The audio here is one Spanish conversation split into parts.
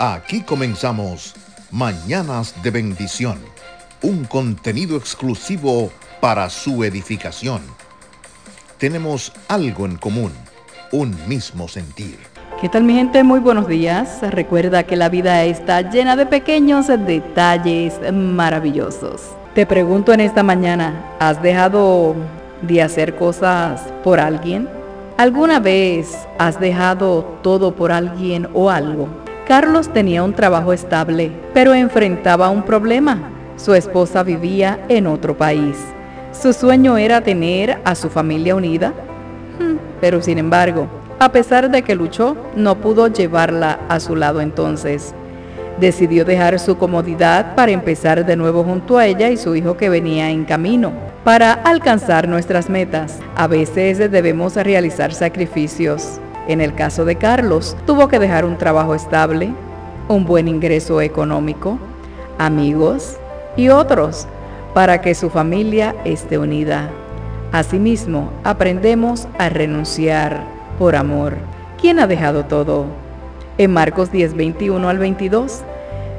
Aquí comenzamos Mañanas de Bendición, un contenido exclusivo para su edificación. Tenemos algo en común, un mismo sentir. ¿Qué tal mi gente? Muy buenos días. Recuerda que la vida está llena de pequeños detalles maravillosos. Te pregunto en esta mañana, ¿has dejado de hacer cosas por alguien? ¿Alguna vez has dejado todo por alguien o algo? Carlos tenía un trabajo estable, pero enfrentaba un problema. Su esposa vivía en otro país. Su sueño era tener a su familia unida, hmm, pero sin embargo, a pesar de que luchó, no pudo llevarla a su lado entonces. Decidió dejar su comodidad para empezar de nuevo junto a ella y su hijo que venía en camino. Para alcanzar nuestras metas, a veces debemos realizar sacrificios. En el caso de Carlos, tuvo que dejar un trabajo estable, un buen ingreso económico, amigos y otros para que su familia esté unida. Asimismo, aprendemos a renunciar por amor. ¿Quién ha dejado todo? En Marcos 10, 21 al 22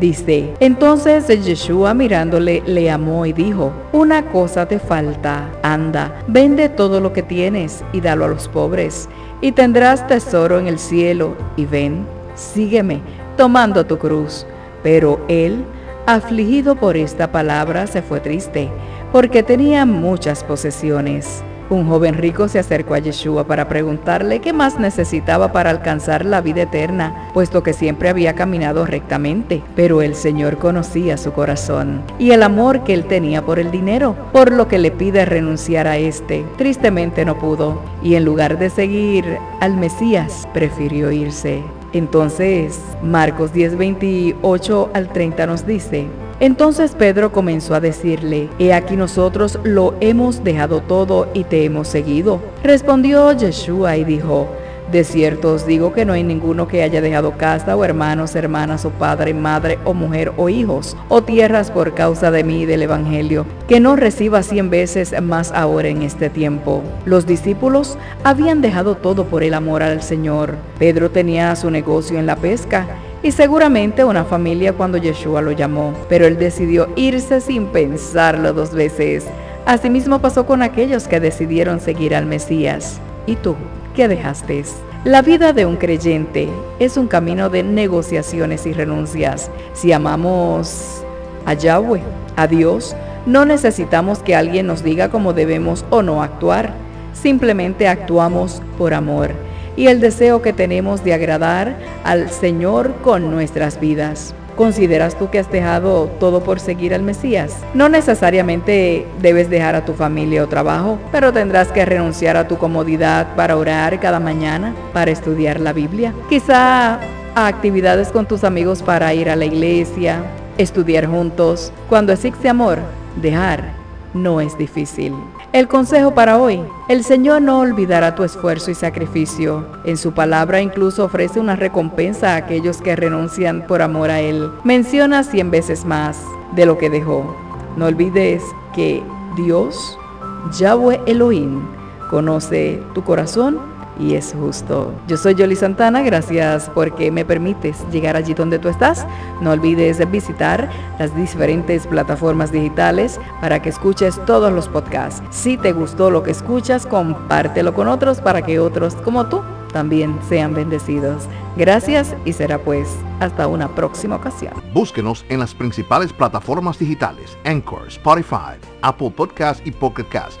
dice, entonces Yeshua mirándole le amó y dijo, una cosa te falta, anda, vende todo lo que tienes y dalo a los pobres y tendrás tesoro en el cielo, y ven, sígueme, tomando tu cruz. Pero él, afligido por esta palabra, se fue triste, porque tenía muchas posesiones. Un joven rico se acercó a Yeshua para preguntarle qué más necesitaba para alcanzar la vida eterna, puesto que siempre había caminado rectamente. Pero el Señor conocía su corazón y el amor que él tenía por el dinero, por lo que le pide renunciar a este. Tristemente no pudo, y en lugar de seguir al Mesías, prefirió irse. Entonces, Marcos 10, 28 al 30 nos dice, entonces Pedro comenzó a decirle, He aquí nosotros lo hemos dejado todo y te hemos seguido. Respondió Yeshua y dijo, de cierto os digo que no hay ninguno que haya dejado casa o hermanos, hermanas o padre, madre o mujer o hijos o tierras por causa de mí y del Evangelio, que no reciba cien veces más ahora en este tiempo. Los discípulos habían dejado todo por el amor al Señor. Pedro tenía su negocio en la pesca y seguramente una familia cuando Yeshua lo llamó, pero él decidió irse sin pensarlo dos veces. Asimismo pasó con aquellos que decidieron seguir al Mesías. ¿Y tú qué dejaste? La vida de un creyente es un camino de negociaciones y renuncias. Si amamos a Yahweh, a Dios, no necesitamos que alguien nos diga cómo debemos o no actuar. Simplemente actuamos por amor y el deseo que tenemos de agradar al Señor con nuestras vidas. ¿Consideras tú que has dejado todo por seguir al Mesías? No necesariamente debes dejar a tu familia o trabajo, pero tendrás que renunciar a tu comodidad para orar cada mañana, para estudiar la Biblia. Quizá a actividades con tus amigos para ir a la iglesia, estudiar juntos. Cuando existe amor, dejar no es difícil. El consejo para hoy, el Señor no olvidará tu esfuerzo y sacrificio. En su palabra incluso ofrece una recompensa a aquellos que renuncian por amor a Él. Menciona cien veces más de lo que dejó. No olvides que Dios, Yahweh Elohim, conoce tu corazón y es justo. Yo soy Yoli Santana, gracias porque me permites llegar allí donde tú estás. No olvides visitar las diferentes plataformas digitales para que escuches todos los podcasts. Si te gustó lo que escuchas, compártelo con otros para que otros como tú también sean bendecidos. Gracias y será pues hasta una próxima ocasión. Búsquenos en las principales plataformas digitales, Anchor, Spotify, Apple Podcast y Pocket Cast